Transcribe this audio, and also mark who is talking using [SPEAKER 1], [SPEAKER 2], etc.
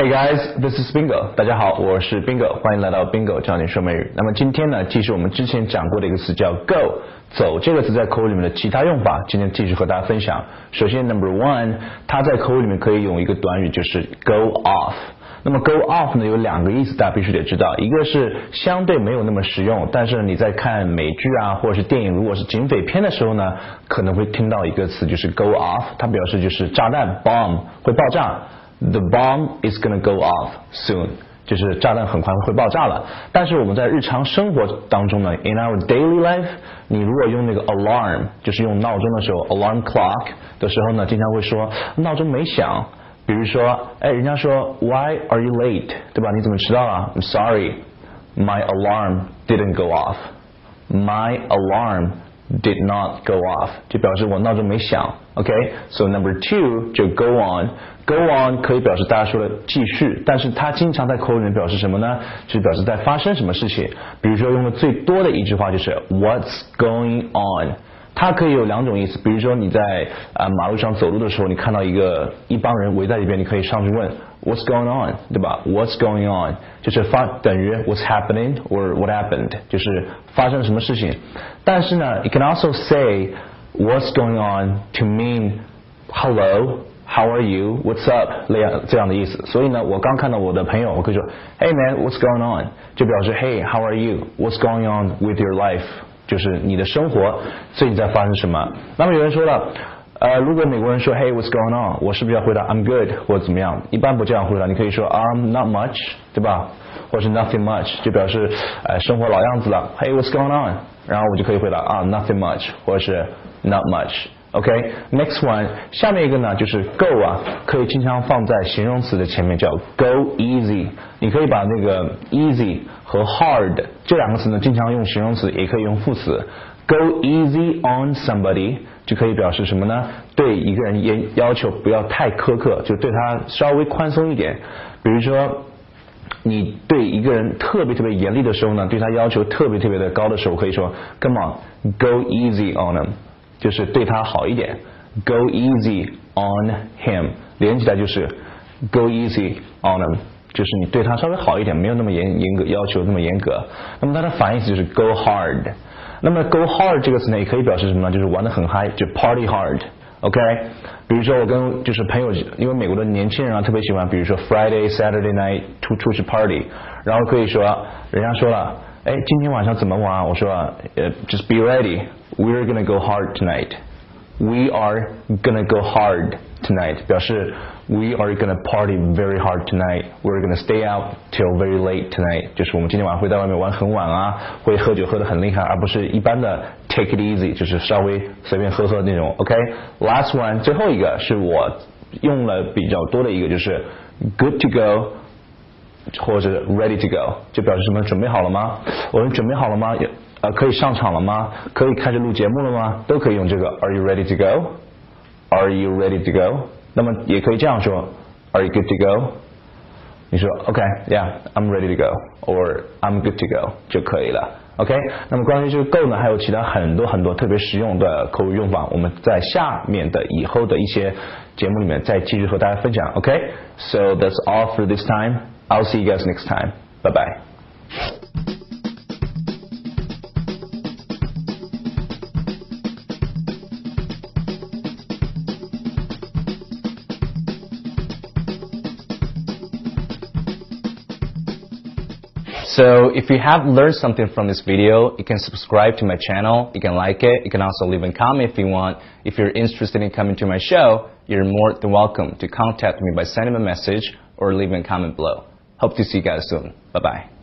[SPEAKER 1] Hey guys, this is Bingo。大家好，我是 Bingo，欢迎来到 Bingo 教你说美语。那么今天呢，继续我们之前讲过的一个词叫 go，走这个词在口语里面的其他用法，今天继续和大家分享。首先 number one，它在口语里面可以用一个短语，就是 go off。那么 go off 呢有两个意思，大家必须得知道，一个是相对没有那么实用，但是你在看美剧啊或者是电影，如果是警匪片的时候呢，可能会听到一个词就是 go off，它表示就是炸弹 bomb 会爆炸 ，the bomb is gonna go off soon，就是炸弹很快会爆炸了。但是我们在日常生活当中呢，in our daily life，你如果用那个 alarm，就是用闹钟的时候，alarm clock 的时候呢，经常会说闹钟没响。比如说，哎，人家说 Why are you late？对吧？你怎么迟到了？I'm sorry, my alarm didn't go off. My alarm did not go off，就表示我闹钟没响。OK，so、number two 就 go on。Go on 可以表示大家说的继续，但是它经常在口语里面表示什么呢？就表示在发生什么事情。比如说用的最多的一句话就是 What's going on？它可以有两种意思，比如说你在啊马路上走路的时候，你看到一个一帮人围在里边，你可以上去问 What's going on，对吧？What's going on 就是发等于 What's happening or what happened，就是发生什么事情。但是呢，you can also say What's going on to mean Hello。How are you? What's up? 这样这样的意思。所以呢，我刚看到我的朋友，我可以说 Hey man, what's going on？就表示 Hey, how are you? What's going on with your life？就是你的生活最近在发生什么？那么有人说了， 呃，如果美国人说 Hey, what's going on？我是不是要回答 I'm good 或者怎么样？一般不这样回答，你可以说 I'm not much，对吧？或是 Nothing much，就表示呃生活老样子了。Hey, what's going on？然后我就可以回答啊 Nothing much，或者是 Not much。OK，next one，下面一个呢就是 go 啊，可以经常放在形容词的前面，叫 go easy。你可以把那个 easy 和 hard 这两个词呢，经常用形容词，也可以用副词。Go easy on somebody 就可以表示什么呢？对一个人严要求不要太苛刻，就对他稍微宽松一点。比如说，你对一个人特别特别严厉的时候呢，对他要求特别特别的高的时候，可以说 Come on，go easy on him。就是对他好一点，go easy on him，连起来就是 go easy on him，就是你对他稍微好一点，没有那么严严格要求那么严格。那么它的反义词就是 go hard。那么 go hard 这个词呢，也可以表示什么呢？就是玩的很嗨，就 party hard。OK，比如说我跟就是朋友，因为美国的年轻人啊特别喜欢，比如说 Friday Saturday night 出出去 party，然后可以说人家说了，哎，今天晚上怎么玩？我说呃，just be ready。We're gonna go hard tonight. We are gonna go hard Tonight. 表示 We are gonna party very hard tonight. We're gonna stay out till very late tonight. 就是我们今天晚上会在外面玩很晚啊，会喝酒喝得很厉害，而不是一般的 take it easy，就是稍微随便喝喝那种。OK，last、one，最后一个是我用了比较多的一个，就是 good to go。或者 ready to go，就表示什么？准备好了吗？我们准备好了吗？呃，可以上场了吗？可以开始录节目了吗？都可以用这个。Are you ready to go? Are you ready to go? 那么也可以这样说。Are you good to go? 你说 OK，Yeah，I'm ready to go，or I'm good to go 就可以了。OK，那么关于这个 go 呢，还有其他很多很多特别实用的口语用法，我们在下面的以后的一些节目里面再继续和大家分享。OK，So that's all for this time. I'll see you guys next time. Bye bye.
[SPEAKER 2] So if you have learned something from this video, you can subscribe to my channel, you can like it, you can also leave a comment if you want. If you're interested in coming to my show, you're more than welcome to contact me by sending a message or leaving a comment below. Hope to see you guys soon. Bye bye